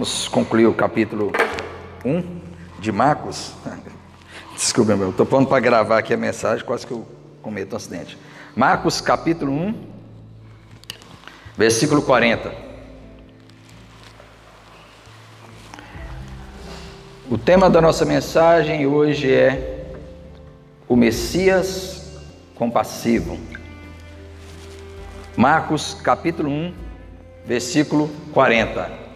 Vamos concluir o capítulo 1 de Marcos. Desculpa, meu, estou pondo para gravar aqui a mensagem, quase que eu cometo um acidente. Marcos capítulo 1, versículo 40. O tema da nossa mensagem hoje é o Messias compassivo. Marcos capítulo 1, versículo 40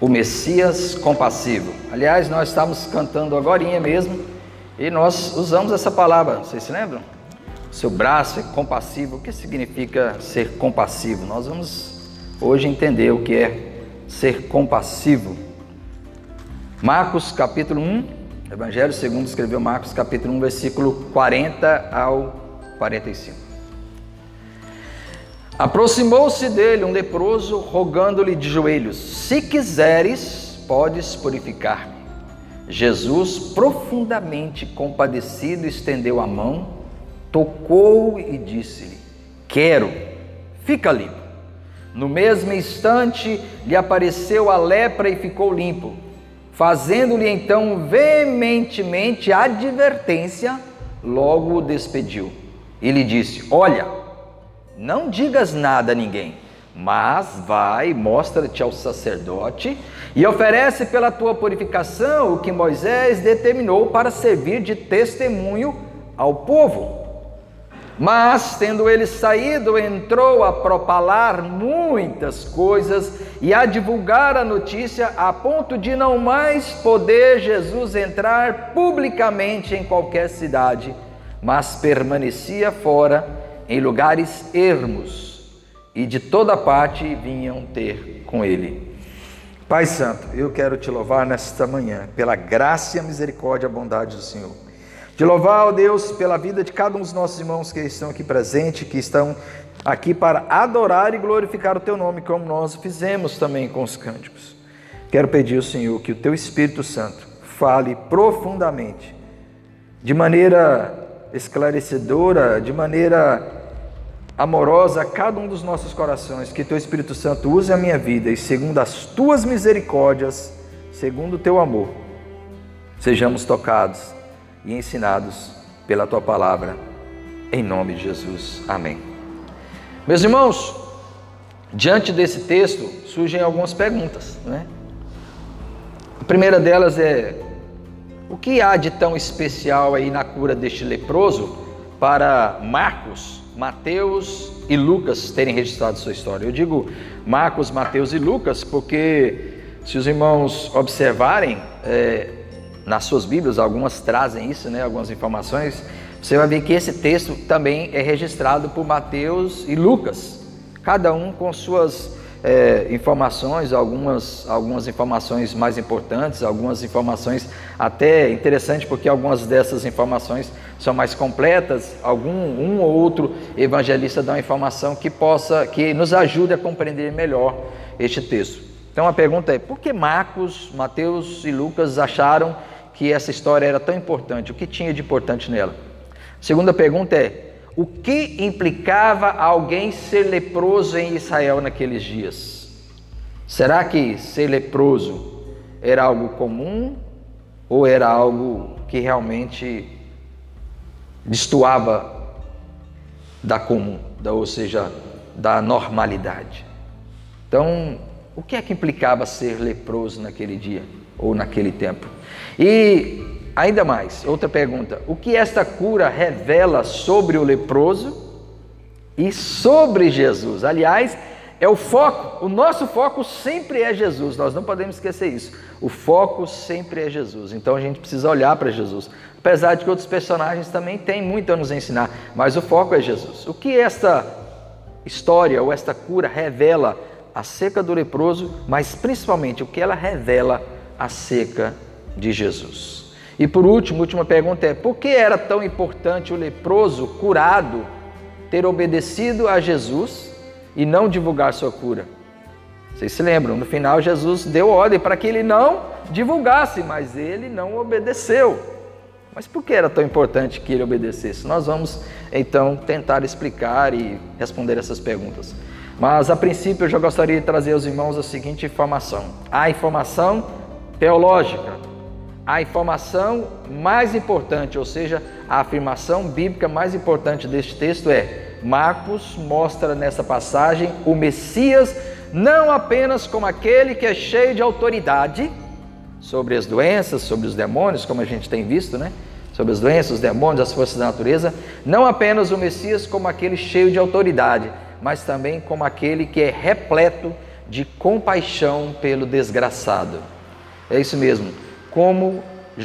o Messias compassivo. Aliás, nós estamos cantando agora mesmo e nós usamos essa palavra, vocês se lembram? Seu braço é compassivo. O que significa ser compassivo? Nós vamos hoje entender o que é ser compassivo. Marcos capítulo 1, Evangelho segundo escreveu Marcos capítulo 1, versículo 40 ao 45. Aproximou-se dele um leproso, rogando-lhe de joelhos: Se quiseres, podes purificar-me. Jesus, profundamente compadecido, estendeu a mão, tocou e disse-lhe: Quero, fica limpo. No mesmo instante lhe apareceu a lepra e ficou limpo. Fazendo-lhe então veementemente advertência, logo o despediu. E lhe disse: Olha, não digas nada a ninguém, mas vai, mostra-te ao sacerdote e oferece pela tua purificação o que Moisés determinou para servir de testemunho ao povo. Mas, tendo ele saído, entrou a propalar muitas coisas e a divulgar a notícia, a ponto de não mais poder Jesus entrar publicamente em qualquer cidade, mas permanecia fora em lugares ermos, e de toda parte vinham ter com ele. Pai Santo, eu quero te louvar nesta manhã, pela graça misericórdia e bondade do Senhor. Te louvar, ó Deus, pela vida de cada um dos nossos irmãos que estão aqui presentes, que estão aqui para adorar e glorificar o Teu nome, como nós fizemos também com os cânticos. Quero pedir ao Senhor que o Teu Espírito Santo fale profundamente, de maneira esclarecedora, de maneira amorosa a cada um dos nossos corações, que teu Espírito Santo use a minha vida e segundo as tuas misericórdias, segundo o teu amor, sejamos tocados e ensinados pela tua palavra, em nome de Jesus. Amém. Meus irmãos, diante desse texto surgem algumas perguntas, né? A primeira delas é: o que há de tão especial aí na cura deste leproso para Marcos? Mateus e Lucas terem registrado sua história. Eu digo Marcos, Mateus e Lucas porque, se os irmãos observarem, é, nas suas Bíblias, algumas trazem isso, né, algumas informações, você vai ver que esse texto também é registrado por Mateus e Lucas, cada um com suas é, informações, algumas, algumas informações mais importantes, algumas informações até interessantes, porque algumas dessas informações são mais completas. Algum um ou outro evangelista dá uma informação que possa, que nos ajude a compreender melhor este texto. Então a pergunta é: por que Marcos, Mateus e Lucas acharam que essa história era tão importante? O que tinha de importante nela? Segunda pergunta é: o que implicava alguém ser leproso em Israel naqueles dias? Será que ser leproso era algo comum ou era algo que realmente destoava da comum, da, ou seja, da normalidade? Então, o que é que implicava ser leproso naquele dia ou naquele tempo? E Ainda mais, outra pergunta: o que esta cura revela sobre o leproso e sobre Jesus? Aliás, é o foco, o nosso foco sempre é Jesus, nós não podemos esquecer isso. O foco sempre é Jesus, então a gente precisa olhar para Jesus. Apesar de que outros personagens também têm muito a nos ensinar, mas o foco é Jesus. O que esta história ou esta cura revela acerca do leproso, mas principalmente o que ela revela acerca de Jesus? E por último, última pergunta é: por que era tão importante o leproso curado ter obedecido a Jesus e não divulgar sua cura? Vocês se lembram, no final Jesus deu ordem para que ele não divulgasse, mas ele não obedeceu. Mas por que era tão importante que ele obedecesse? Nós vamos então tentar explicar e responder essas perguntas. Mas a princípio eu já gostaria de trazer aos irmãos a seguinte informação: a informação teológica, a informação mais importante, ou seja, a afirmação bíblica mais importante deste texto é: Marcos mostra nessa passagem o Messias não apenas como aquele que é cheio de autoridade sobre as doenças, sobre os demônios, como a gente tem visto, né? Sobre as doenças, os demônios, as forças da natureza, não apenas o Messias como aquele cheio de autoridade, mas também como aquele que é repleto de compaixão pelo desgraçado. É isso mesmo, como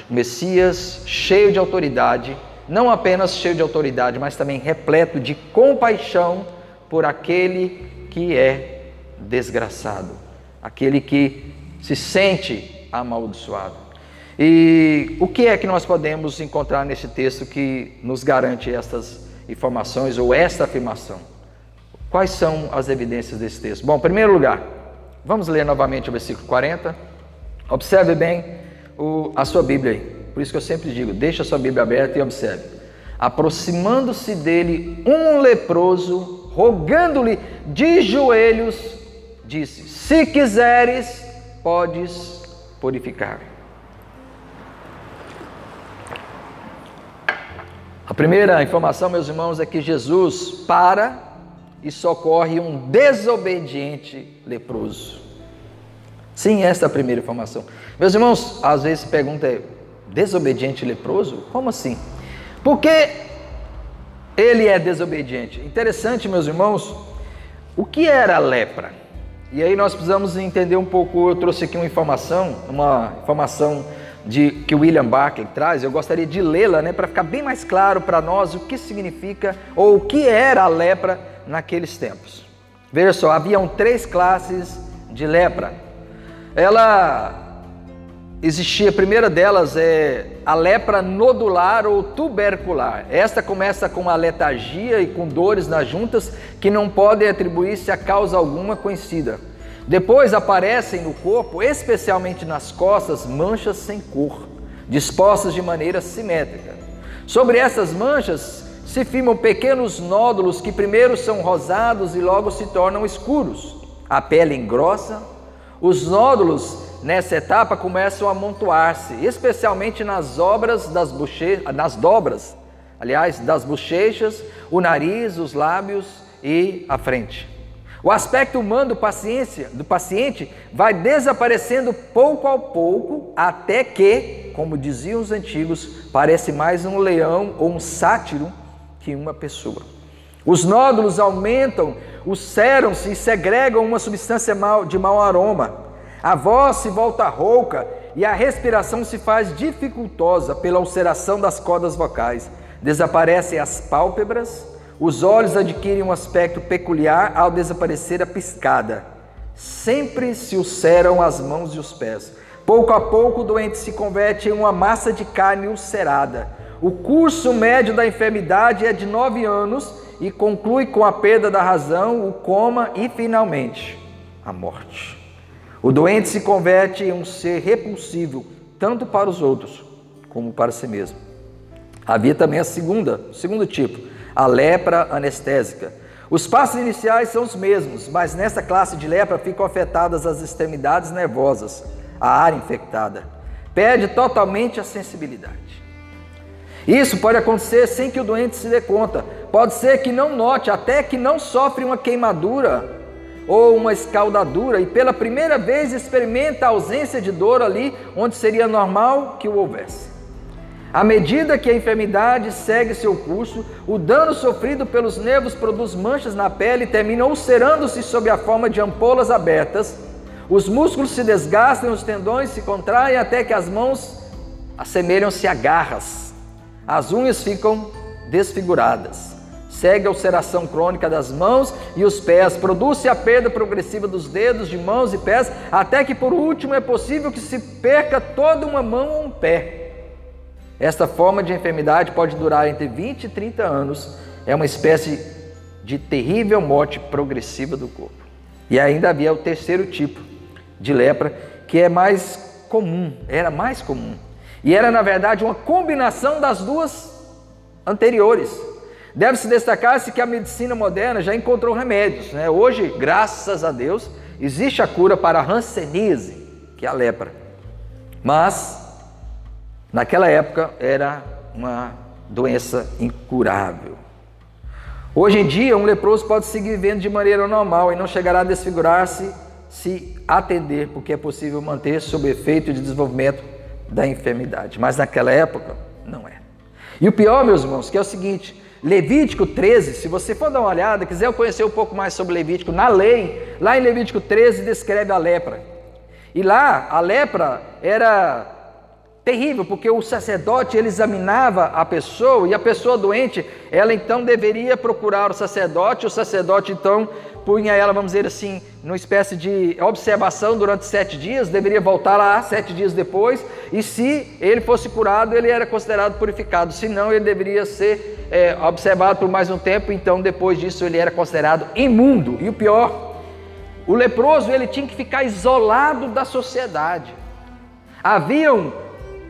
Messias cheio de autoridade, não apenas cheio de autoridade, mas também repleto de compaixão por aquele que é desgraçado, aquele que se sente amaldiçoado. E o que é que nós podemos encontrar nesse texto que nos garante estas informações ou esta afirmação? Quais são as evidências desse texto? Bom, em primeiro lugar, vamos ler novamente o versículo 40. Observe bem o, a sua Bíblia aí. Por isso que eu sempre digo, deixa a sua Bíblia aberta e observe. Aproximando-se dele um leproso, rogando-lhe de joelhos, disse: Se quiseres, podes purificar. A primeira informação, meus irmãos, é que Jesus para e socorre um desobediente leproso. Sim, esta é a primeira informação. Meus irmãos, às vezes pergunta é: desobediente leproso? Como assim? Porque ele é desobediente. Interessante, meus irmãos, o que era a lepra? E aí nós precisamos entender um pouco. Eu trouxe aqui uma informação, uma informação de que William Barclay traz. Eu gostaria de lê-la, né, para ficar bem mais claro para nós o que significa ou o que era a lepra naqueles tempos. Veja só, haviam três classes de lepra. Ela existia, a primeira delas é a lepra nodular ou tubercular. Esta começa com a letargia e com dores nas juntas que não podem atribuir-se a causa alguma conhecida. Depois aparecem no corpo, especialmente nas costas, manchas sem cor, dispostas de maneira simétrica. Sobre essas manchas se firmam pequenos nódulos que primeiro são rosados e logo se tornam escuros. A pele engrossa. Os nódulos nessa etapa começam a amontoar-se, especialmente nas obras das nas dobras, aliás, das bochechas, o nariz, os lábios e a frente. O aspecto humano do, paciência, do paciente vai desaparecendo pouco a pouco, até que, como diziam os antigos, parece mais um leão ou um sátiro que uma pessoa. Os nódulos aumentam, ulceram-se e segregam uma substância de mau aroma. A voz se volta rouca e a respiração se faz dificultosa pela ulceração das cordas vocais. Desaparecem as pálpebras, os olhos adquirem um aspecto peculiar ao desaparecer a piscada. Sempre se ulceram as mãos e os pés. Pouco a pouco o doente se converte em uma massa de carne ulcerada o curso médio da enfermidade é de nove anos e conclui com a perda da razão, o coma e, finalmente, a morte. O doente se converte em um ser repulsivo, tanto para os outros como para si mesmo. Havia também a segunda, o segundo tipo, a lepra anestésica. Os passos iniciais são os mesmos, mas nessa classe de lepra ficam afetadas as extremidades nervosas, a área infectada. Perde totalmente a sensibilidade. Isso pode acontecer sem que o doente se dê conta. Pode ser que não note, até que não sofre uma queimadura ou uma escaldadura e pela primeira vez experimenta a ausência de dor ali onde seria normal que o houvesse. À medida que a enfermidade segue seu curso, o dano sofrido pelos nervos produz manchas na pele e termina ulcerando-se sob a forma de ampolas abertas. Os músculos se desgastam, os tendões se contraem até que as mãos assemelham-se a garras. As unhas ficam desfiguradas. Segue a ulceração crônica das mãos e os pés. Produz-se a perda progressiva dos dedos de mãos e pés, até que por último é possível que se perca toda uma mão ou um pé. Esta forma de enfermidade pode durar entre 20 e 30 anos. É uma espécie de terrível morte progressiva do corpo. E ainda havia o terceiro tipo de lepra, que é mais comum, era mais comum, e era, na verdade, uma combinação das duas anteriores. Deve-se destacar-se que a medicina moderna já encontrou remédios. Né? Hoje, graças a Deus, existe a cura para a hanseníase, que é a lepra. Mas, naquela época, era uma doença incurável. Hoje em dia, um leproso pode seguir vivendo de maneira normal e não chegará a desfigurar-se se atender, porque é possível manter sob efeito de desenvolvimento da enfermidade. Mas naquela época, não é. E o pior, meus irmãos, que é o seguinte: Levítico 13, se você for dar uma olhada, quiser conhecer um pouco mais sobre Levítico, na lei, lá em Levítico 13 descreve a lepra. E lá a lepra era terrível, porque o sacerdote ele examinava a pessoa e a pessoa doente, ela então deveria procurar o sacerdote, o sacerdote então punha ela, vamos dizer assim, numa espécie de observação durante sete dias, deveria voltar lá sete dias depois, e se ele fosse curado, ele era considerado purificado, se não, ele deveria ser é, observado por mais um tempo, então depois disso ele era considerado imundo. E o pior, o leproso ele tinha que ficar isolado da sociedade. Haviam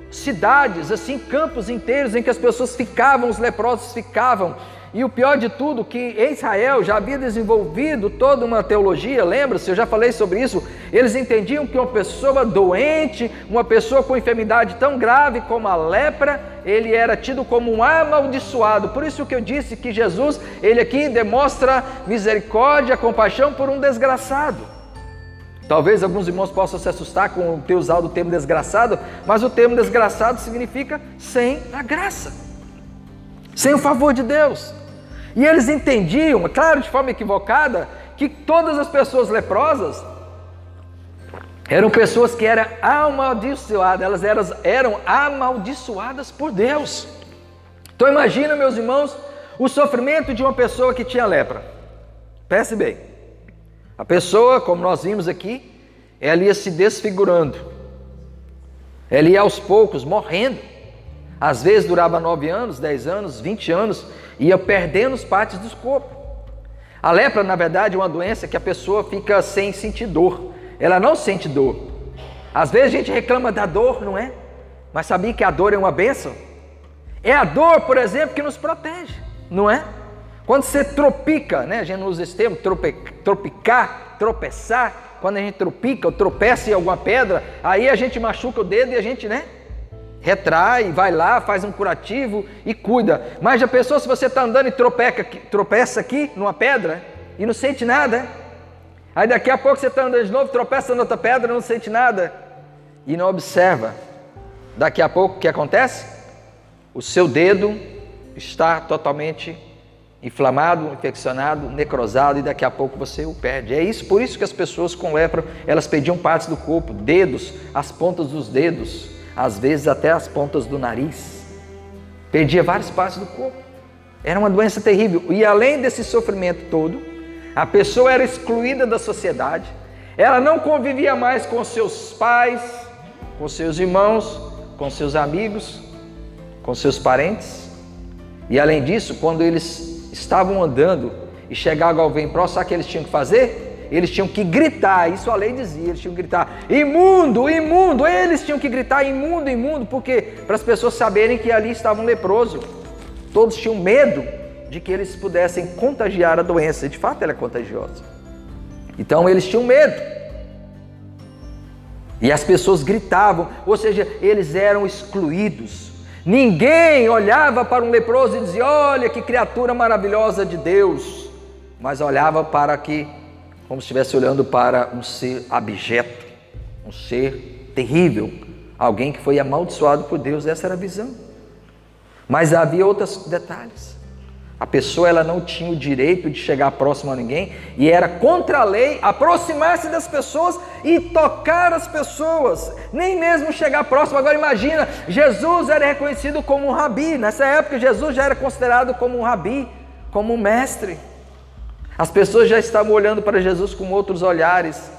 cidades, assim, campos inteiros em que as pessoas ficavam, os leprosos ficavam. E o pior de tudo, que Israel já havia desenvolvido toda uma teologia, lembra-se, eu já falei sobre isso. Eles entendiam que uma pessoa doente, uma pessoa com enfermidade tão grave como a lepra, ele era tido como um amaldiçoado. Por isso que eu disse que Jesus, ele aqui demonstra misericórdia, compaixão por um desgraçado. Talvez alguns irmãos possam se assustar com ter usado o termo desgraçado, mas o termo desgraçado significa sem a graça, sem o favor de Deus. E eles entendiam, claro, de forma equivocada, que todas as pessoas leprosas eram pessoas que eram amaldiçoadas, elas eram, eram amaldiçoadas por Deus. Então imagina, meus irmãos, o sofrimento de uma pessoa que tinha lepra. Pense bem. A pessoa, como nós vimos aqui, ela ia se desfigurando, ela ia aos poucos morrendo. Às vezes durava nove anos, dez anos, vinte anos, ia perdendo as partes do corpo. A lepra, na verdade, é uma doença que a pessoa fica sem sentir dor. Ela não sente dor. Às vezes a gente reclama da dor, não é? Mas sabia que a dor é uma benção? É a dor, por exemplo, que nos protege, não é? Quando você tropica, né? A gente usa esse termo, tropicar, tropeçar. Quando a gente tropica ou tropeça em alguma pedra, aí a gente machuca o dedo e a gente, né? Retrai, vai lá, faz um curativo e cuida. Mas já pensou se você está andando e tropeca, tropeça aqui numa pedra e não sente nada? Aí daqui a pouco você está andando de novo, tropeça na outra pedra, não sente nada e não observa. Daqui a pouco o que acontece? O seu dedo está totalmente inflamado, infeccionado, necrosado e daqui a pouco você o perde. É isso, por isso que as pessoas com lepra, elas perdiam partes do corpo, dedos, as pontas dos dedos, às vezes até as pontas do nariz. Perdia várias partes do corpo. Era uma doença terrível. E além desse sofrimento todo, a pessoa era excluída da sociedade. Ela não convivia mais com seus pais, com seus irmãos, com seus amigos, com seus parentes. E além disso, quando eles estavam andando e chegava alguém próximo, sabe o que eles tinham que fazer? Eles tinham que gritar, isso a lei dizia, eles tinham que gritar, imundo, imundo, eles tinham que gritar imundo, imundo, porque para as pessoas saberem que ali estava um leproso. Todos tinham medo de que eles pudessem contagiar a doença, de fato ela é contagiosa. Então eles tinham medo. E as pessoas gritavam, ou seja, eles eram excluídos. Ninguém olhava para um leproso e dizia: Olha que criatura maravilhosa de Deus, mas olhava para que, como se estivesse olhando para um ser abjeto, um ser terrível, alguém que foi amaldiçoado por Deus. Essa era a visão. Mas havia outros detalhes. A pessoa ela não tinha o direito de chegar próximo a ninguém e era contra a lei aproximar-se das pessoas e tocar as pessoas, nem mesmo chegar próximo. Agora imagina, Jesus era reconhecido como um rabi. Nessa época Jesus já era considerado como um rabi, como um mestre. As pessoas já estavam olhando para Jesus com outros olhares.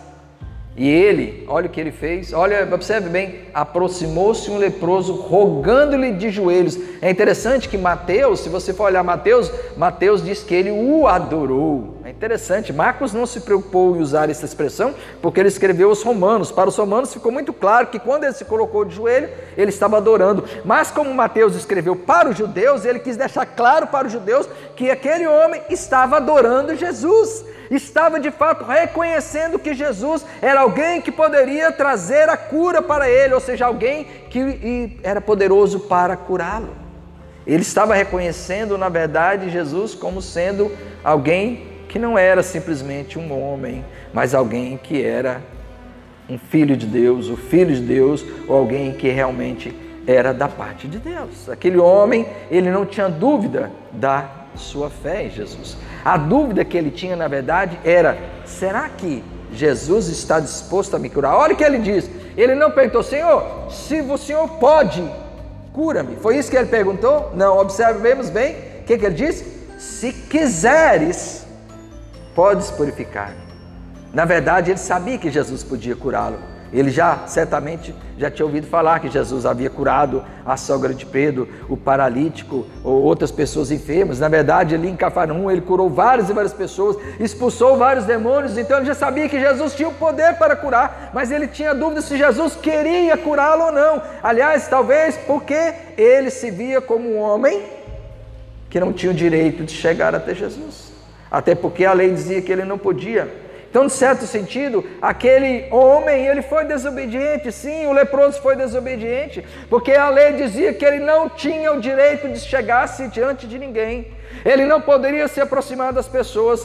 E ele, olha o que ele fez, olha, observe bem, aproximou-se um leproso, rogando-lhe de joelhos. É interessante que Mateus, se você for olhar Mateus, Mateus diz que ele o adorou. É interessante, Marcos não se preocupou em usar essa expressão porque ele escreveu os romanos. Para os romanos ficou muito claro que quando ele se colocou de joelho, ele estava adorando. Mas como Mateus escreveu para os judeus, ele quis deixar claro para os judeus que aquele homem estava adorando Jesus. Estava de fato reconhecendo que Jesus era alguém que poderia trazer a cura para ele, ou seja, alguém que era poderoso para curá-lo. Ele estava reconhecendo, na verdade, Jesus como sendo alguém que não era simplesmente um homem, mas alguém que era um filho de Deus, o filho de Deus, ou alguém que realmente era da parte de Deus. Aquele homem, ele não tinha dúvida da sua fé em Jesus. A dúvida que ele tinha, na verdade, era: será que Jesus está disposto a me curar? Olha o que ele diz. Ele não perguntou, Senhor, se o Senhor pode, cura-me. Foi isso que ele perguntou? Não, observemos bem. O que, que ele disse? Se quiseres, podes purificar. Na verdade, ele sabia que Jesus podia curá-lo. Ele já, certamente, já tinha ouvido falar que Jesus havia curado a sogra de Pedro, o paralítico ou outras pessoas enfermas. Na verdade, ali em Cafarnaum, ele curou várias e várias pessoas, expulsou vários demônios. Então, ele já sabia que Jesus tinha o poder para curar, mas ele tinha dúvida se Jesus queria curá-lo ou não. Aliás, talvez porque ele se via como um homem que não tinha o direito de chegar até Jesus até porque a lei dizia que ele não podia. Então, de certo sentido, aquele homem, ele foi desobediente, sim, o leproso foi desobediente, porque a lei dizia que ele não tinha o direito de chegar-se diante de ninguém, ele não poderia se aproximar das pessoas,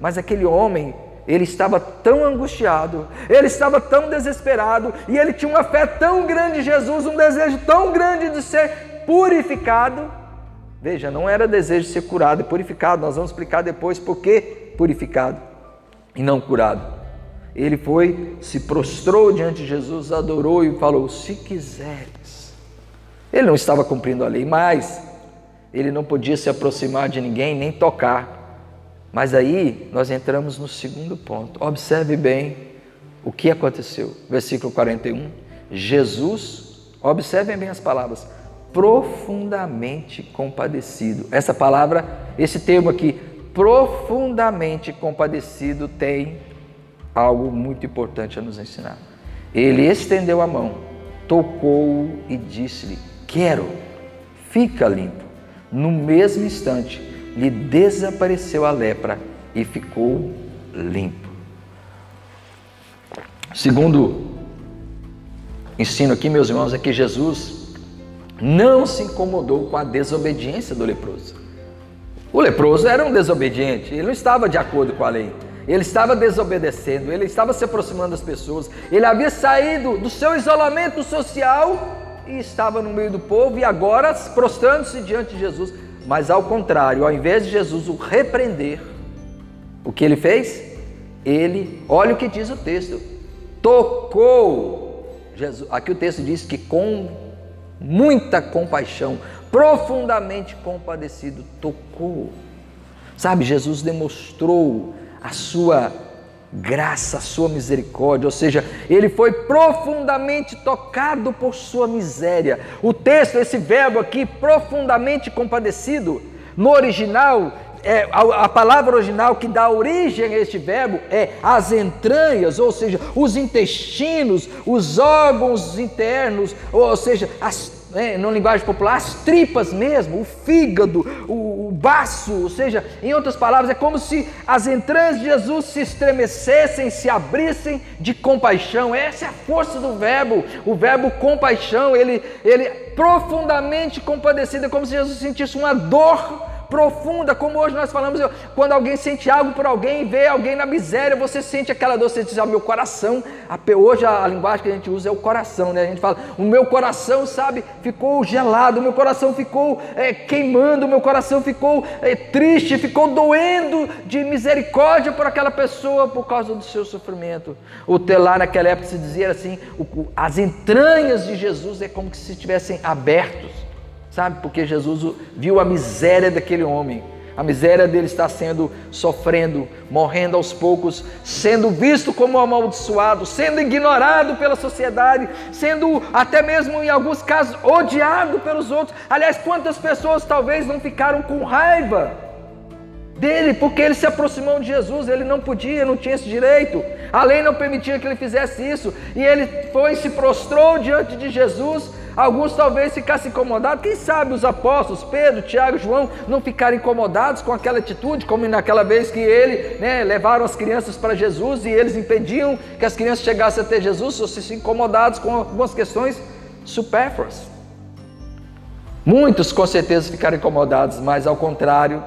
mas aquele homem, ele estava tão angustiado, ele estava tão desesperado, e ele tinha uma fé tão grande em Jesus, um desejo tão grande de ser purificado, Veja, não era desejo de ser curado e purificado. Nós vamos explicar depois por que purificado e não curado. Ele foi, se prostrou diante de Jesus, adorou e falou: Se quiseres. Ele não estava cumprindo a lei, mas ele não podia se aproximar de ninguém nem tocar. Mas aí nós entramos no segundo ponto. Observe bem o que aconteceu. Versículo 41. Jesus, observem bem as palavras profundamente compadecido. Essa palavra, esse termo aqui, profundamente compadecido, tem algo muito importante a nos ensinar. Ele estendeu a mão, tocou e disse-lhe: Quero, fica limpo. No mesmo instante, lhe desapareceu a lepra e ficou limpo. Segundo ensino aqui, meus irmãos, é que Jesus não se incomodou com a desobediência do leproso. O leproso era um desobediente, ele não estava de acordo com a lei. Ele estava desobedecendo, ele estava se aproximando das pessoas, ele havia saído do seu isolamento social e estava no meio do povo e agora prostrando-se diante de Jesus. Mas ao contrário, ao invés de Jesus o repreender, o que ele fez? Ele, olha o que diz o texto, tocou Jesus. Aqui o texto diz que com muita compaixão, profundamente compadecido, tocou. Sabe, Jesus demonstrou a sua graça, a sua misericórdia, ou seja, ele foi profundamente tocado por sua miséria. O texto, esse verbo aqui, profundamente compadecido, no original, é, a, a, palavra original que dá origem a este verbo é as entranhas, ou seja, os intestinos, os órgãos internos, ou seja, as né, no linguagem popular, as tripas mesmo, o fígado, o, o baço, ou seja, em outras palavras, é como se as entranhas de Jesus se estremecessem, se abrissem de compaixão. Essa é a força do verbo, o verbo compaixão, ele, ele profundamente compadecido, é como se Jesus sentisse uma dor profunda, como hoje nós falamos, quando alguém sente algo por alguém, vê alguém na miséria, você sente aquela dor, você diz, ah, meu coração, hoje a linguagem que a gente usa é o coração, né? A gente fala, o meu coração, sabe, ficou gelado, o meu coração ficou é, queimando, o meu coração ficou é, triste, ficou doendo de misericórdia por aquela pessoa por causa do seu sofrimento. O telar naquela época se dizia assim, as entranhas de Jesus é como se estivessem abertos sabe? Porque Jesus viu a miséria daquele homem. A miséria dele está sendo sofrendo, morrendo aos poucos, sendo visto como amaldiçoado, sendo ignorado pela sociedade, sendo até mesmo em alguns casos odiado pelos outros. Aliás, quantas pessoas talvez não ficaram com raiva dele, porque ele se aproximou de Jesus, ele não podia, não tinha esse direito. A lei não permitia que ele fizesse isso, e ele foi se prostrou diante de Jesus. Alguns talvez ficassem incomodados, quem sabe os apóstolos, Pedro, Tiago, João, não ficaram incomodados com aquela atitude, como naquela vez que ele né, levaram as crianças para Jesus e eles impediam que as crianças chegassem até Jesus, ou se incomodados com algumas questões supérfluas. Muitos com certeza ficaram incomodados, mas ao contrário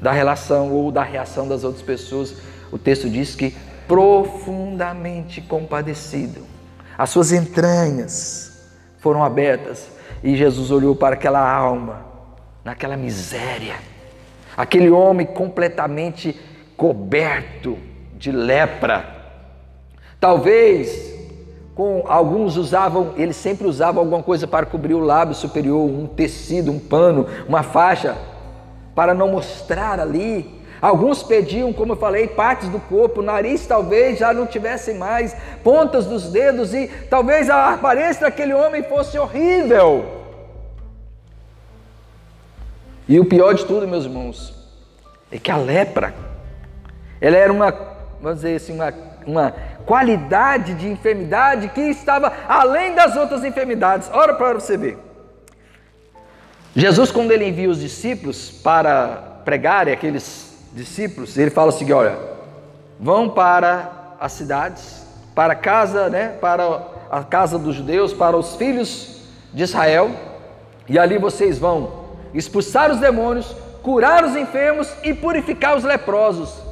da relação ou da reação das outras pessoas, o texto diz que profundamente compadecido, as suas entranhas foram abertas e Jesus olhou para aquela alma, naquela miséria, aquele homem completamente coberto de lepra. Talvez com alguns usavam, eles sempre usavam alguma coisa para cobrir o lábio superior, um tecido, um pano, uma faixa, para não mostrar ali. Alguns pediam, como eu falei, partes do corpo, nariz talvez já não tivesse mais, pontas dos dedos e talvez a aparência daquele homem fosse horrível. E o pior de tudo, meus irmãos, é que a lepra, ela era uma, vamos dizer assim, uma, uma qualidade de enfermidade que estava além das outras enfermidades. Ora para você ver. Jesus, quando ele envia os discípulos para pregarem aqueles discípulos, ele fala o seguinte: olha, vão para as cidades, para a casa, né, para a casa dos judeus, para os filhos de Israel, e ali vocês vão expulsar os demônios, curar os enfermos e purificar os leprosos.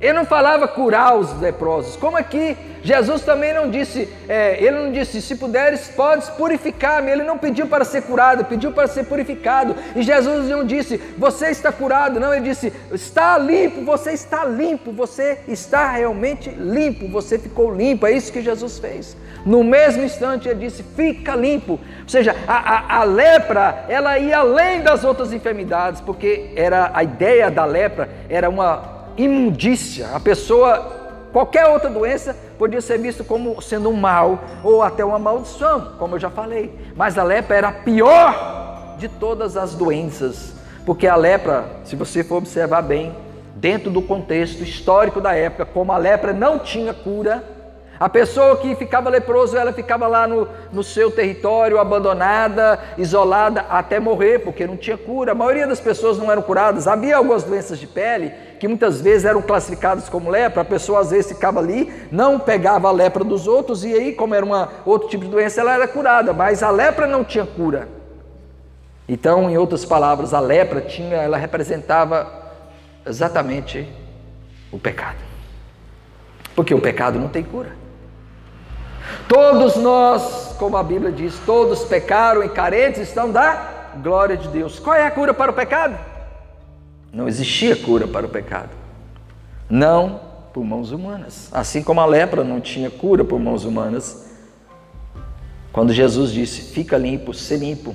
Ele não falava curar os leprosos. Como aqui, Jesus também não disse, é, ele não disse, se puderes, podes purificar-me. Ele não pediu para ser curado, pediu para ser purificado. E Jesus não disse, você está curado. Não, ele disse, está limpo, você está limpo, você está realmente limpo, você ficou limpo. É isso que Jesus fez. No mesmo instante, ele disse, fica limpo. Ou seja, a, a, a lepra, ela ia além das outras enfermidades, porque era a ideia da lepra era uma imundícia. A pessoa, qualquer outra doença, podia ser visto como sendo um mal ou até uma maldição, como eu já falei. Mas a lepra era a pior de todas as doenças, porque a lepra, se você for observar bem, dentro do contexto histórico da época, como a lepra não tinha cura, a pessoa que ficava leproso, ela ficava lá no, no seu território, abandonada, isolada, até morrer, porque não tinha cura. A maioria das pessoas não eram curadas. Havia algumas doenças de pele que muitas vezes eram classificadas como lepra. A pessoa às vezes ficava ali, não pegava a lepra dos outros, e aí, como era uma, outro tipo de doença, ela era curada. Mas a lepra não tinha cura. Então, em outras palavras, a lepra tinha, ela representava exatamente o pecado. Porque o pecado não tem cura. Todos nós, como a Bíblia diz, todos pecaram e carentes estão da glória de Deus. Qual é a cura para o pecado? Não existia cura para o pecado. Não por mãos humanas. Assim como a lepra não tinha cura por mãos humanas. Quando Jesus disse: Fica limpo, se limpo.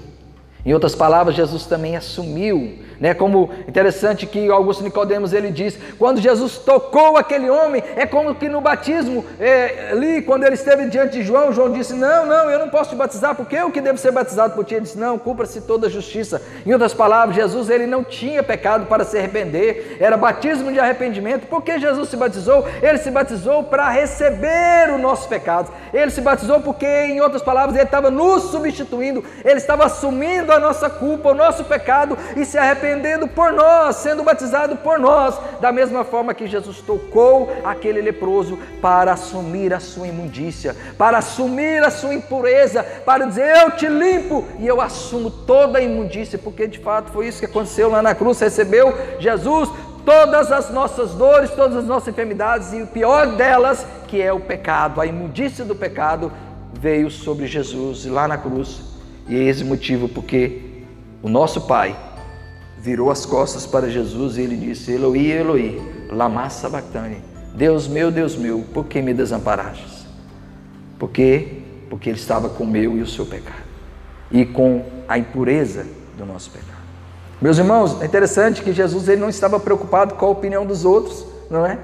Em outras palavras, Jesus também assumiu né? Como interessante que Augusto Nicodemos ele diz, quando Jesus tocou aquele homem, é como que no batismo, é, ali quando ele esteve diante de João, João disse, não, não, eu não posso te batizar, porque eu que devo ser batizado por ti. Ele disse, não, cumpra-se toda a justiça. Em outras palavras, Jesus ele não tinha pecado para se arrepender, era batismo de arrependimento. Por que Jesus se batizou? Ele se batizou para receber os nossos pecados. Ele se batizou porque, em outras palavras, ele estava nos substituindo, ele estava assumindo a nossa culpa, o nosso pecado e se arrependendo por nós, sendo batizado por nós, da mesma forma que Jesus tocou aquele leproso para assumir a sua imundícia, para assumir a sua impureza, para dizer: Eu te limpo e eu assumo toda a imundícia, porque de fato foi isso que aconteceu lá na cruz. Recebeu Jesus todas as nossas dores, todas as nossas enfermidades e o pior delas, que é o pecado, a imundícia do pecado, veio sobre Jesus lá na cruz. E é esse motivo porque o nosso Pai virou as costas para Jesus e ele disse: Eloi, Eloi, lama sabachthani. Deus meu, Deus meu, por que me desamparastes? Por quê? Porque ele estava com o meu e o seu pecado e com a impureza do nosso pecado. Meus irmãos, é interessante que Jesus ele não estava preocupado com a opinião dos outros, não é?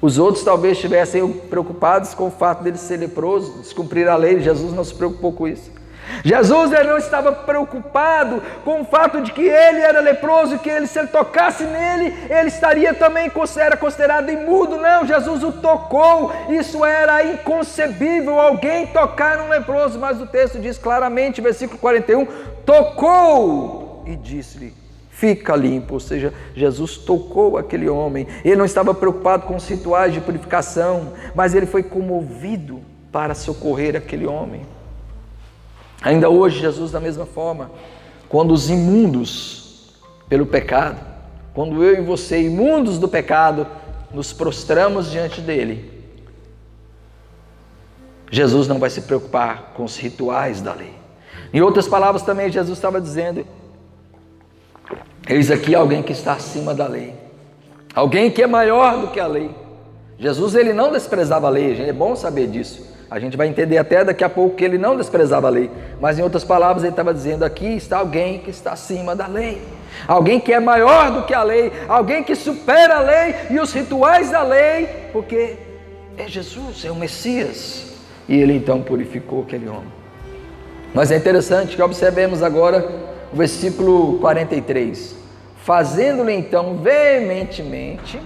Os outros talvez estivessem preocupados com o fato dele ser leproso, descumprir a lei, Jesus não se preocupou com isso. Jesus não estava preocupado com o fato de que ele era leproso, que ele, se ele tocasse nele, ele estaria também era considerado imundo. Não, Jesus o tocou. Isso era inconcebível alguém tocar num leproso, mas o texto diz claramente, versículo 41, tocou e disse-lhe: fica limpo, ou seja, Jesus tocou aquele homem. Ele não estava preocupado com os rituais de purificação, mas ele foi comovido para socorrer aquele homem. Ainda hoje, Jesus, da mesma forma, quando os imundos pelo pecado, quando eu e você, imundos do pecado, nos prostramos diante dele, Jesus não vai se preocupar com os rituais da lei. Em outras palavras, também Jesus estava dizendo: Eis aqui alguém que está acima da lei, alguém que é maior do que a lei. Jesus ele não desprezava a lei, é bom saber disso. A gente vai entender até daqui a pouco que ele não desprezava a lei, mas em outras palavras ele estava dizendo aqui está alguém que está acima da lei, alguém que é maior do que a lei, alguém que supera a lei e os rituais da lei, porque é Jesus, é o Messias. E ele então purificou aquele homem. Mas é interessante que observemos agora o versículo 43. Fazendo-lhe então veementemente,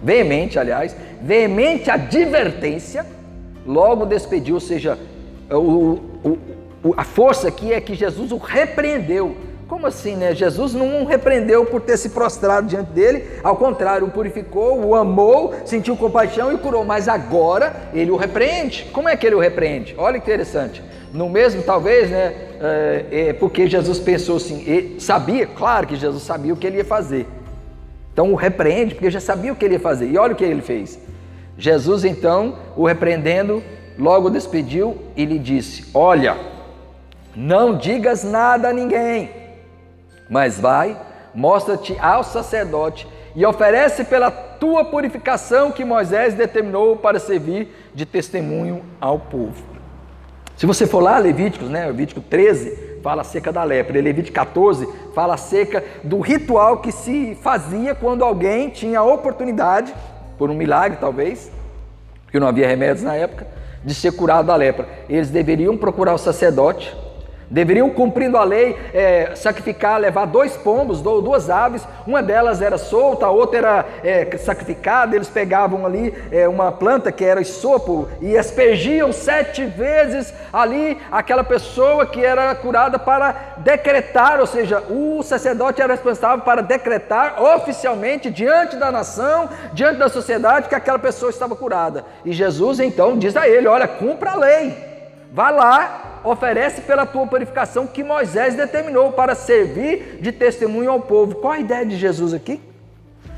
veemente, aliás, veemente advertência, logo despediu, ou seja, o, o, a força aqui é que Jesus o repreendeu. Como assim, né? Jesus não o repreendeu por ter se prostrado diante dele, ao contrário, o purificou, o amou, sentiu compaixão e curou, mas agora ele o repreende. Como é que ele o repreende? Olha que interessante. No mesmo, talvez, né? É, é, porque Jesus pensou assim, sabia, claro que Jesus sabia o que ele ia fazer. Então o repreende, porque já sabia o que ele ia fazer. E olha o que ele fez. Jesus então, o repreendendo, logo despediu e lhe disse: Olha, não digas nada a ninguém, mas vai, mostra-te ao sacerdote e oferece pela tua purificação que Moisés determinou para servir de testemunho ao povo. Se você for lá, Levíticos, né, Levítico 13, fala acerca da lepra, Levítico 14 fala acerca do ritual que se fazia quando alguém tinha a oportunidade por um milagre talvez, porque não havia remédios na época, de ser curado da lepra. Eles deveriam procurar o sacerdote Deveriam, cumprindo a lei, é, sacrificar, levar dois pombos, duas aves, uma delas era solta, a outra era é, sacrificada. Eles pegavam ali é, uma planta que era sopo e aspergiam sete vezes ali aquela pessoa que era curada para decretar, ou seja, o sacerdote era responsável para decretar oficialmente diante da nação, diante da sociedade, que aquela pessoa estava curada. E Jesus então diz a ele: Olha, cumpra a lei. Vá lá, oferece pela tua purificação que Moisés determinou para servir de testemunho ao povo. Qual a ideia de Jesus aqui?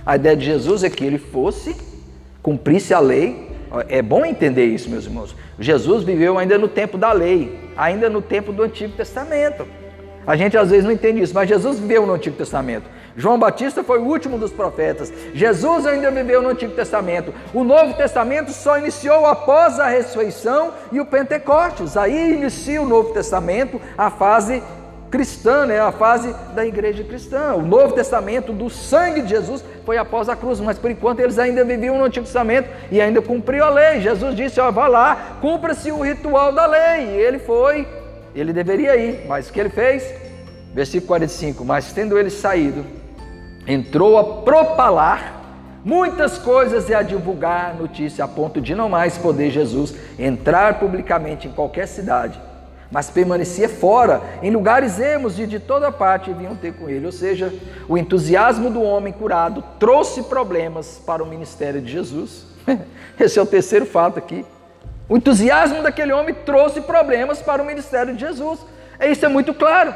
A ideia de Jesus é que ele fosse, cumprisse a lei. É bom entender isso, meus irmãos. Jesus viveu ainda no tempo da lei, ainda no tempo do Antigo Testamento. A gente às vezes não entende isso, mas Jesus viveu no Antigo Testamento. João Batista foi o último dos profetas. Jesus ainda viveu no Antigo Testamento. O Novo Testamento só iniciou após a ressurreição e o Pentecostes. Aí inicia o Novo Testamento, a fase cristã, né? a fase da igreja cristã. O Novo Testamento do sangue de Jesus foi após a cruz, mas por enquanto eles ainda viviam no Antigo Testamento e ainda cumpriu a lei. Jesus disse: ó, vá lá, cumpra-se o ritual da lei. E ele foi, ele deveria ir, mas o que ele fez? Versículo 45: Mas tendo ele saído, entrou a propalar muitas coisas e a divulgar notícia a ponto de não mais poder Jesus entrar publicamente em qualquer cidade, mas permanecia fora, em lugares ermos e de toda parte vinham ter com ele. Ou seja, o entusiasmo do homem curado trouxe problemas para o ministério de Jesus. Esse é o terceiro fato aqui. O entusiasmo daquele homem trouxe problemas para o ministério de Jesus. Isso é muito claro.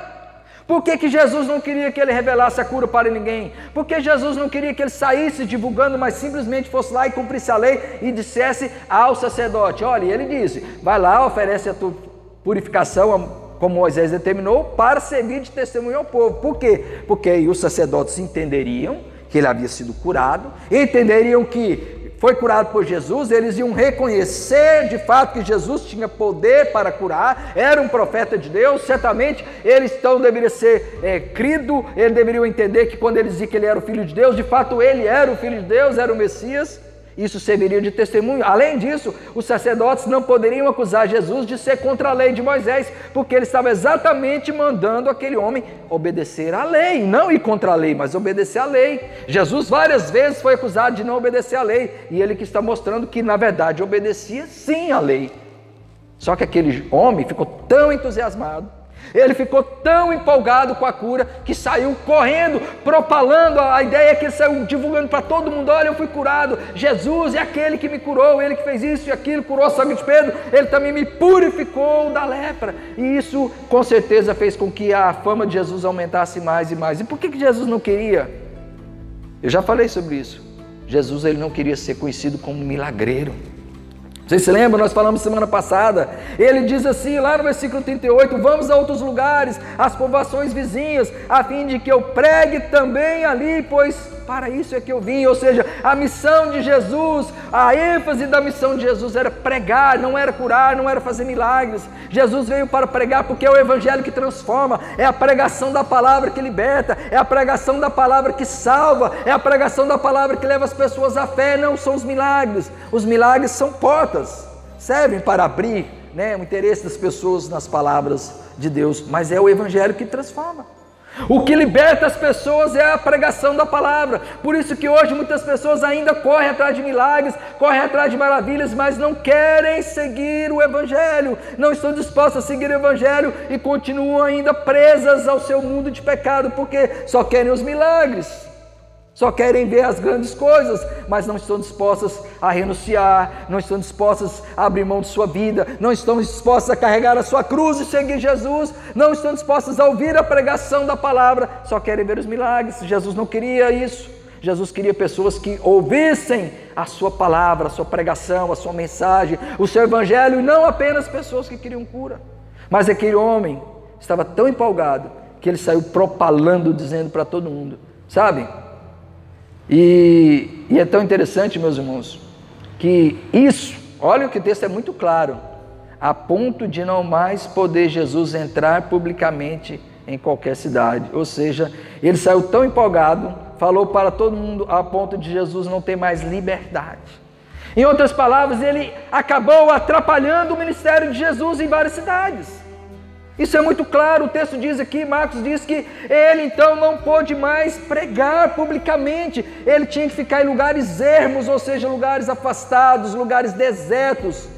Por que, que Jesus não queria que ele revelasse a cura para ninguém? Porque Jesus não queria que ele saísse divulgando, mas simplesmente fosse lá e cumprisse a lei e dissesse ao sacerdote: Olha, ele disse, vai lá, oferece a tua purificação, como Moisés determinou, para servir de testemunho ao povo. Por quê? Porque aí os sacerdotes entenderiam que ele havia sido curado, entenderiam que foi curado por Jesus, eles iam reconhecer de fato que Jesus tinha poder para curar, era um profeta de Deus, certamente eles então deveriam ser é, crido, eles deveriam entender que quando ele dizia que ele era o Filho de Deus, de fato ele era o Filho de Deus, era o Messias, Isso serviria de testemunho. Além disso, os sacerdotes não poderiam acusar Jesus de ser contra a lei de Moisés, porque ele estava exatamente mandando aquele homem obedecer à lei, não ir contra a lei, mas obedecer à lei. Jesus várias vezes foi acusado de não obedecer à lei, e ele que está mostrando que na verdade obedecia sim à lei. Só que aquele homem ficou tão entusiasmado ele ficou tão empolgado com a cura que saiu correndo, propalando a ideia que ele saiu divulgando para todo mundo: olha, eu fui curado. Jesus é aquele que me curou, ele que fez isso e aquilo, curou a sangue de Pedro, ele também me purificou da lepra. E isso com certeza fez com que a fama de Jesus aumentasse mais e mais. E por que, que Jesus não queria? Eu já falei sobre isso. Jesus ele não queria ser conhecido como milagreiro. Vocês se lembram? Nós falamos semana passada. Ele diz assim, lá no versículo 38, vamos a outros lugares, às povoações vizinhas, a fim de que eu pregue também ali, pois para isso é que eu vim. Ou seja, a missão de Jesus, a ênfase da missão de Jesus era pregar, não era curar, não era fazer milagres. Jesus veio para pregar porque é o evangelho que transforma, é a pregação da palavra que liberta, é a pregação da palavra que salva, é a pregação da palavra que leva as pessoas à fé, não são os milagres. Os milagres são portas, servem para abrir né, o interesse das pessoas nas palavras de Deus, mas é o evangelho que transforma. O que liberta as pessoas é a pregação da palavra. Por isso que hoje muitas pessoas ainda correm atrás de milagres, correm atrás de maravilhas, mas não querem seguir o evangelho, não estão dispostas a seguir o evangelho e continuam ainda presas ao seu mundo de pecado, porque só querem os milagres só querem ver as grandes coisas, mas não estão dispostas a renunciar, não estão dispostas a abrir mão de sua vida, não estão dispostas a carregar a sua cruz e seguir Jesus, não estão dispostas a ouvir a pregação da palavra, só querem ver os milagres. Jesus não queria isso. Jesus queria pessoas que ouvissem a sua palavra, a sua pregação, a sua mensagem, o seu evangelho, e não apenas pessoas que queriam cura. Mas aquele homem estava tão empolgado que ele saiu propalando, dizendo para todo mundo: sabe? E, e é tão interessante, meus irmãos, que isso, olha que o texto é muito claro, a ponto de não mais poder Jesus entrar publicamente em qualquer cidade. Ou seja, ele saiu tão empolgado, falou para todo mundo a ponto de Jesus não ter mais liberdade. Em outras palavras, ele acabou atrapalhando o ministério de Jesus em várias cidades. Isso é muito claro, o texto diz aqui, Marcos diz que ele então não pôde mais pregar publicamente, ele tinha que ficar em lugares ermos, ou seja, lugares afastados, lugares desertos.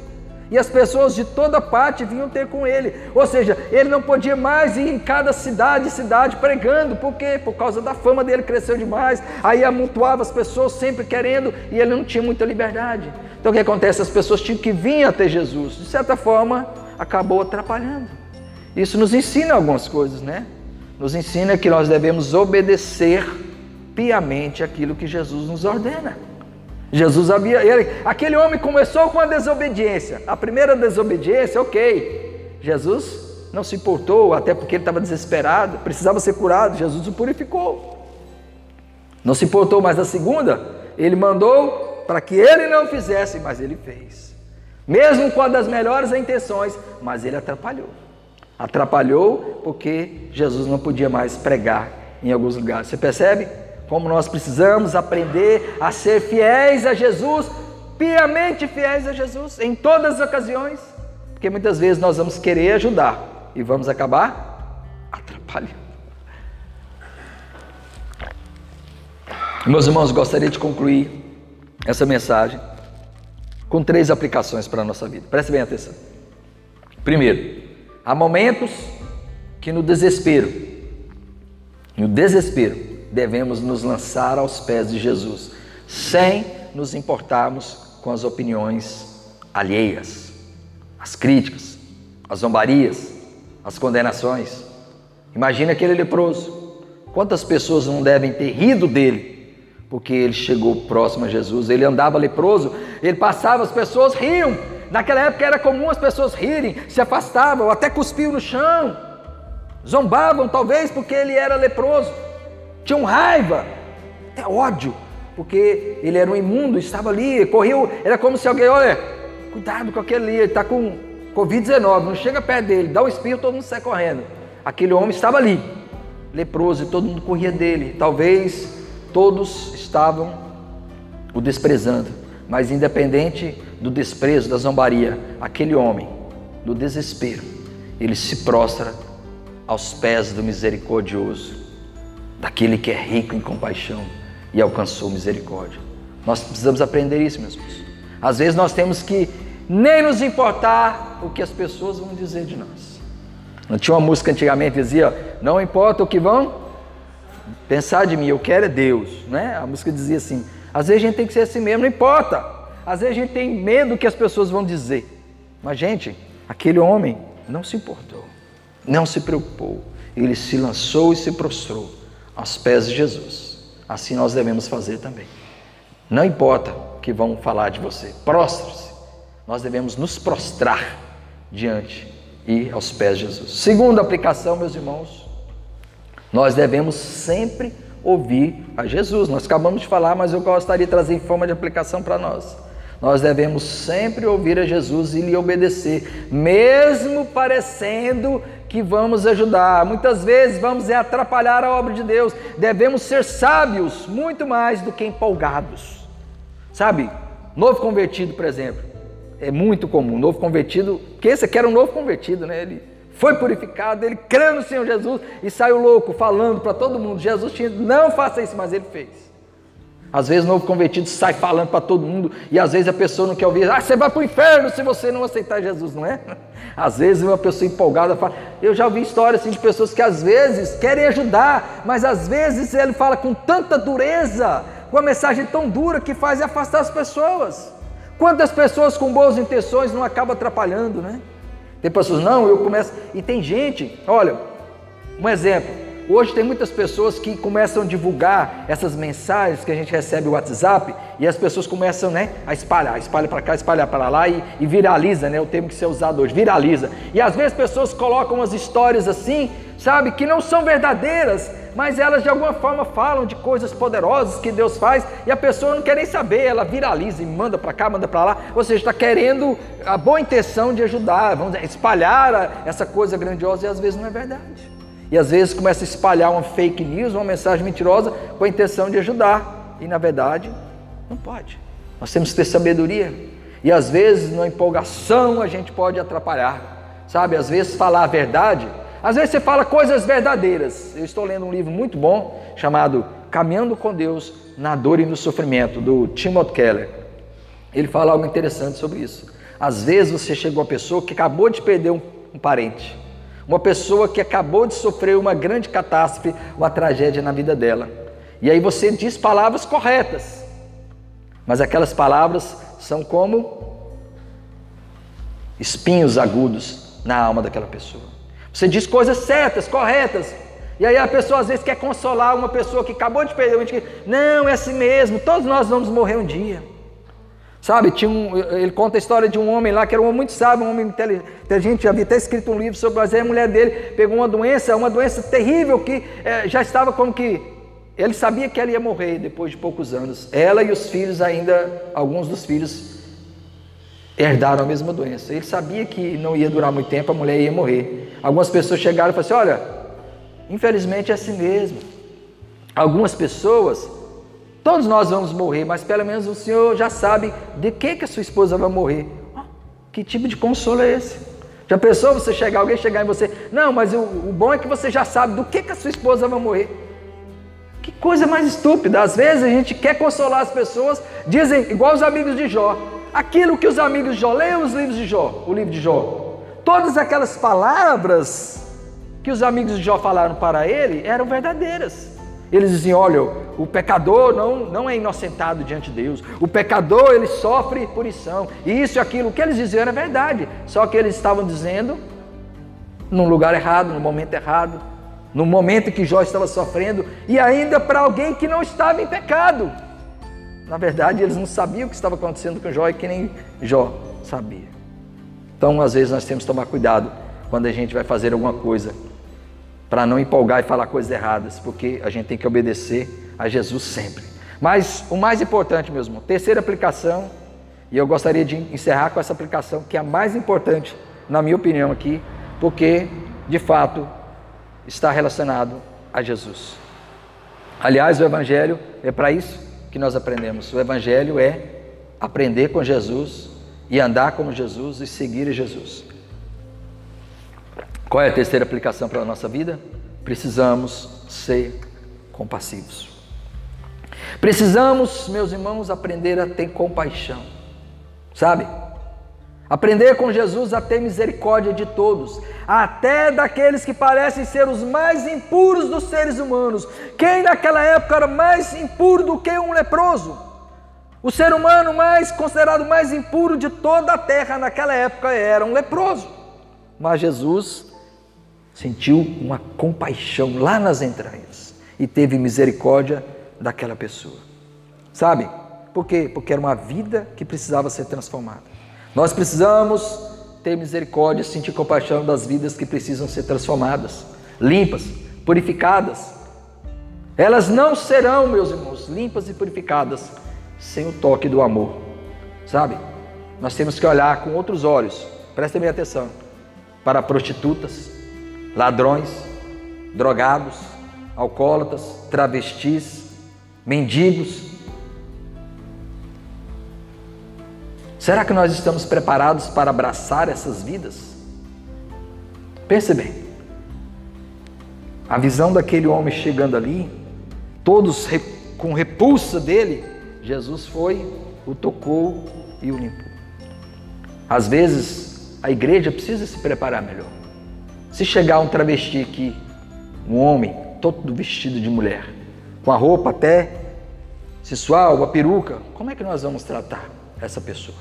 E as pessoas de toda parte vinham ter com ele. Ou seja, ele não podia mais ir em cada cidade cidade pregando. Por quê? Por causa da fama dele cresceu demais. Aí amontoava as pessoas sempre querendo e ele não tinha muita liberdade. Então o que acontece? As pessoas tinham que vir até Jesus. De certa forma, acabou atrapalhando. Isso nos ensina algumas coisas, né? Nos ensina que nós devemos obedecer piamente aquilo que Jesus nos ordena. Jesus havia, ele, aquele homem começou com a desobediência. A primeira desobediência, ok. Jesus não se importou, até porque ele estava desesperado, precisava ser curado. Jesus o purificou. Não se importou, mas a segunda, ele mandou para que ele não fizesse, mas ele fez. Mesmo com a das melhores intenções, mas ele atrapalhou. Atrapalhou porque Jesus não podia mais pregar em alguns lugares. Você percebe como nós precisamos aprender a ser fiéis a Jesus, piamente fiéis a Jesus em todas as ocasiões, porque muitas vezes nós vamos querer ajudar e vamos acabar atrapalhando. Meus irmãos, gostaria de concluir essa mensagem com três aplicações para a nossa vida. Preste bem atenção. Primeiro, Há momentos que no desespero, no desespero, devemos nos lançar aos pés de Jesus, sem nos importarmos com as opiniões alheias, as críticas, as zombarias, as condenações. Imagina aquele leproso. Quantas pessoas não devem ter rido dele, porque ele chegou próximo a Jesus, ele andava leproso, ele passava, as pessoas riam, Naquela época era comum as pessoas rirem, se afastavam, até cuspiam no chão, zombavam talvez porque ele era leproso, tinham raiva, até ódio, porque ele era um imundo, estava ali, correu, era como se alguém, olha, cuidado com aquele ali, ele está com Covid-19, não chega perto dele, dá um espirro, todo mundo sai correndo. Aquele homem estava ali, leproso, e todo mundo corria dele, talvez todos estavam o desprezando Mas independente do desprezo, da zombaria, aquele homem, do desespero, ele se prostra aos pés do misericordioso, daquele que é rico em compaixão e alcançou misericórdia. Nós precisamos aprender isso, meus irmãos. Às vezes nós temos que nem nos importar o que as pessoas vão dizer de nós. Não tinha uma música antigamente que dizia: Não importa o que vão pensar de mim, eu quero é Deus, né? A música dizia assim. Às vezes a gente tem que ser assim mesmo, não importa. Às vezes a gente tem medo do que as pessoas vão dizer. Mas, gente, aquele homem não se importou, não se preocupou. Ele se lançou e se prostrou aos pés de Jesus. Assim nós devemos fazer também. Não importa o que vão falar de você, prostre-se. Nós devemos nos prostrar diante e aos pés de Jesus. Segunda aplicação, meus irmãos, nós devemos sempre ouvir a Jesus. Nós acabamos de falar, mas eu gostaria de trazer em forma de aplicação para nós. Nós devemos sempre ouvir a Jesus e lhe obedecer, mesmo parecendo que vamos ajudar. Muitas vezes vamos atrapalhar a obra de Deus. Devemos ser sábios muito mais do que empolgados. Sabe, novo convertido, por exemplo, é muito comum. Novo convertido, que esse aqui era um novo convertido, né? Ele foi purificado, ele creu no Senhor Jesus e saiu louco, falando para todo mundo. Jesus tinha, não faça isso, mas ele fez. Às vezes novo convertido sai falando para todo mundo e às vezes a pessoa não quer ouvir. Ah, você vai para o inferno se você não aceitar Jesus, não é? Às vezes uma pessoa empolgada fala. Eu já ouvi histórias assim, de pessoas que às vezes querem ajudar, mas às vezes ele fala com tanta dureza, com uma mensagem tão dura que faz afastar as pessoas. Quantas pessoas com boas intenções não acabam atrapalhando, né? Tem pessoas, não, eu começo. E tem gente, olha, um exemplo. Hoje tem muitas pessoas que começam a divulgar essas mensagens que a gente recebe no WhatsApp e as pessoas começam né, a espalhar, espalha para cá, espalha para lá e, e, viraliza, né, o termo que se é usado hoje, viraliza. E às vezes pessoas colocam umas histórias assim, sabe, que não são verdadeiras, mas elas de alguma forma falam de coisas poderosas que Deus faz e a pessoa não quer nem saber, ela viraliza e manda para cá, manda para lá, ou seja, está querendo a boa intenção de ajudar, vamos dizer, espalhar essa coisa grandiosa e às vezes não é verdade. E às vezes começa a espalhar uma fake news, uma mensagem mentirosa com a intenção de ajudar. E na verdade, não pode. Nós temos que ter sabedoria. E às vezes, na empolgação, a gente pode atrapalhar. Sabe, às vezes falar a verdade, às vezes você fala coisas verdadeiras. Eu estou lendo um livro muito bom chamado Caminhando com Deus na Dor e no Sofrimento, do Timothy Keller. Ele fala algo interessante sobre isso. Às vezes você chega a uma pessoa que acabou de perder um, um parente uma pessoa que acabou de sofrer uma grande catástrofe, uma tragédia na vida dela. E aí você diz palavras corretas, mas aquelas palavras são como espinhos agudos na alma daquela pessoa. Você diz coisas certas, corretas, e aí a pessoa às vezes quer consolar uma pessoa que acabou de perder um. Não, é assim mesmo, todos nós vamos morrer um dia. Sabe, tinha um, ele conta a história de um homem lá que era um homem muito sábio, um homem inteligente, já havia até escrito um livro sobre, aí a mulher dele pegou uma doença, uma doença terrível que é, já estava como que ele sabia que ela ia morrer depois de poucos anos. Ela e os filhos ainda, alguns dos filhos herdaram a mesma doença. Ele sabia que não ia durar muito tempo, a mulher ia morrer. Algumas pessoas chegaram e falaram assim: olha, infelizmente é assim mesmo. Algumas pessoas Todos nós vamos morrer, mas pelo menos o Senhor já sabe de que, que a sua esposa vai morrer. Oh, que tipo de consolo é esse? Já pensou você chegar, alguém chegar em você? Não, mas o, o bom é que você já sabe do que, que a sua esposa vai morrer. Que coisa mais estúpida. Às vezes a gente quer consolar as pessoas, dizem, igual os amigos de Jó, aquilo que os amigos de Jó, leiam os livros de Jó, o livro de Jó. Todas aquelas palavras que os amigos de Jó falaram para ele eram verdadeiras. Eles diziam: olha, o pecador não, não é inocentado diante de Deus, o pecador ele sofre punição, isso e aquilo. O que eles diziam era verdade, só que eles estavam dizendo num lugar errado, no momento errado, no momento que Jó estava sofrendo e ainda para alguém que não estava em pecado. Na verdade, eles não sabiam o que estava acontecendo com Jó e que nem Jó sabia. Então, às vezes, nós temos que tomar cuidado quando a gente vai fazer alguma coisa para não empolgar e falar coisas erradas, porque a gente tem que obedecer a Jesus sempre. Mas o mais importante, meu irmão, terceira aplicação, e eu gostaria de encerrar com essa aplicação, que é a mais importante, na minha opinião, aqui, porque de fato está relacionado a Jesus. Aliás, o Evangelho é para isso que nós aprendemos. O Evangelho é aprender com Jesus e andar como Jesus e seguir Jesus. Qual é a terceira aplicação para a nossa vida? Precisamos ser compassivos. Precisamos, meus irmãos, aprender a ter compaixão. Sabe? Aprender com Jesus a ter misericórdia de todos, até daqueles que parecem ser os mais impuros dos seres humanos. Quem naquela época era mais impuro do que um leproso? O ser humano mais considerado mais impuro de toda a terra naquela época era um leproso. Mas Jesus sentiu uma compaixão lá nas entranhas e teve misericórdia daquela pessoa. Sabe? Por quê? Porque era uma vida que precisava ser transformada. Nós precisamos ter misericórdia, sentir compaixão das vidas que precisam ser transformadas, limpas, purificadas. Elas não serão, meus irmãos, limpas e purificadas sem o toque do amor. Sabe? Nós temos que olhar com outros olhos, prestem bem atenção, para prostitutas, ladrões, drogados, alcoólatras, travestis, mendigos. Será que nós estamos preparados para abraçar essas vidas? Pense bem. A visão daquele homem chegando ali, todos com repulsa dele, Jesus foi, o tocou e o limpou. Às vezes, a igreja precisa se preparar melhor. Se chegar um travesti aqui, um homem todo vestido de mulher, com a roupa até sensual, uma peruca, como é que nós vamos tratar essa pessoa?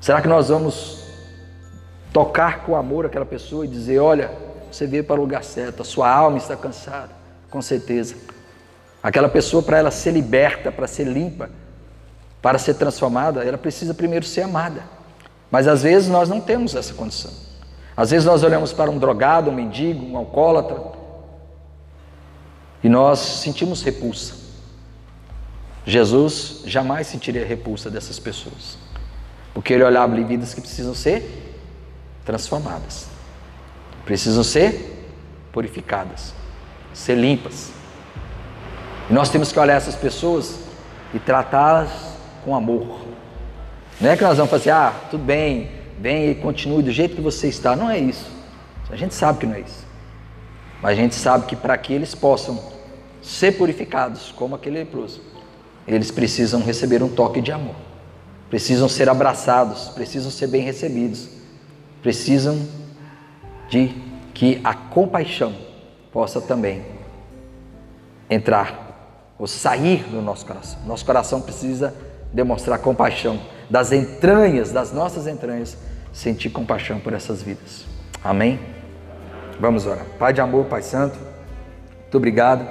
Será que nós vamos tocar com amor aquela pessoa e dizer: olha, você veio para o lugar certo, a sua alma está cansada? Com certeza. Aquela pessoa, para ela ser liberta, para ser limpa, para ser transformada, ela precisa primeiro ser amada. Mas às vezes nós não temos essa condição. Às vezes nós olhamos para um drogado, um mendigo, um alcoólatra e nós sentimos repulsa. Jesus jamais sentiria repulsa dessas pessoas, porque ele olhava ali vidas que precisam ser transformadas, precisam ser purificadas, ser limpas. E nós temos que olhar essas pessoas e tratá-las com amor. Não é que nós vamos fazer, ah, tudo bem, vem e continue do jeito que você está. Não é isso. A gente sabe que não é isso. Mas a gente sabe que para que eles possam ser purificados, como aquele leproso, eles precisam receber um toque de amor. Precisam ser abraçados, precisam ser bem recebidos. Precisam de que a compaixão possa também entrar ou sair do nosso coração. Nosso coração precisa demonstrar compaixão das entranhas, das nossas entranhas, sentir compaixão por essas vidas. Amém? Vamos orar. Pai de amor, Pai Santo, muito obrigado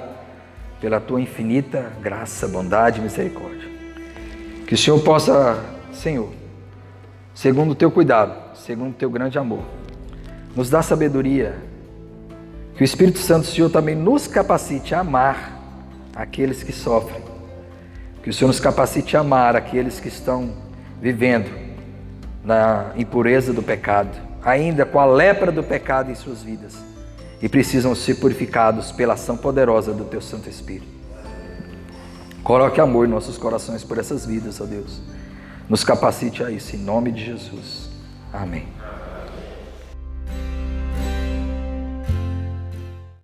pela tua infinita graça, bondade e misericórdia. Que o Senhor possa, Senhor, segundo o teu cuidado, segundo o teu grande amor, nos dar sabedoria. Que o Espírito Santo, Senhor, também nos capacite a amar aqueles que sofrem. Que o Senhor nos capacite a amar aqueles que estão vivendo na impureza do pecado, ainda com a lepra do pecado em suas vidas e precisam ser purificados pela ação poderosa do Teu Santo Espírito. Coloque amor em nossos corações por essas vidas, ó Deus. Nos capacite a isso, em nome de Jesus. Amém.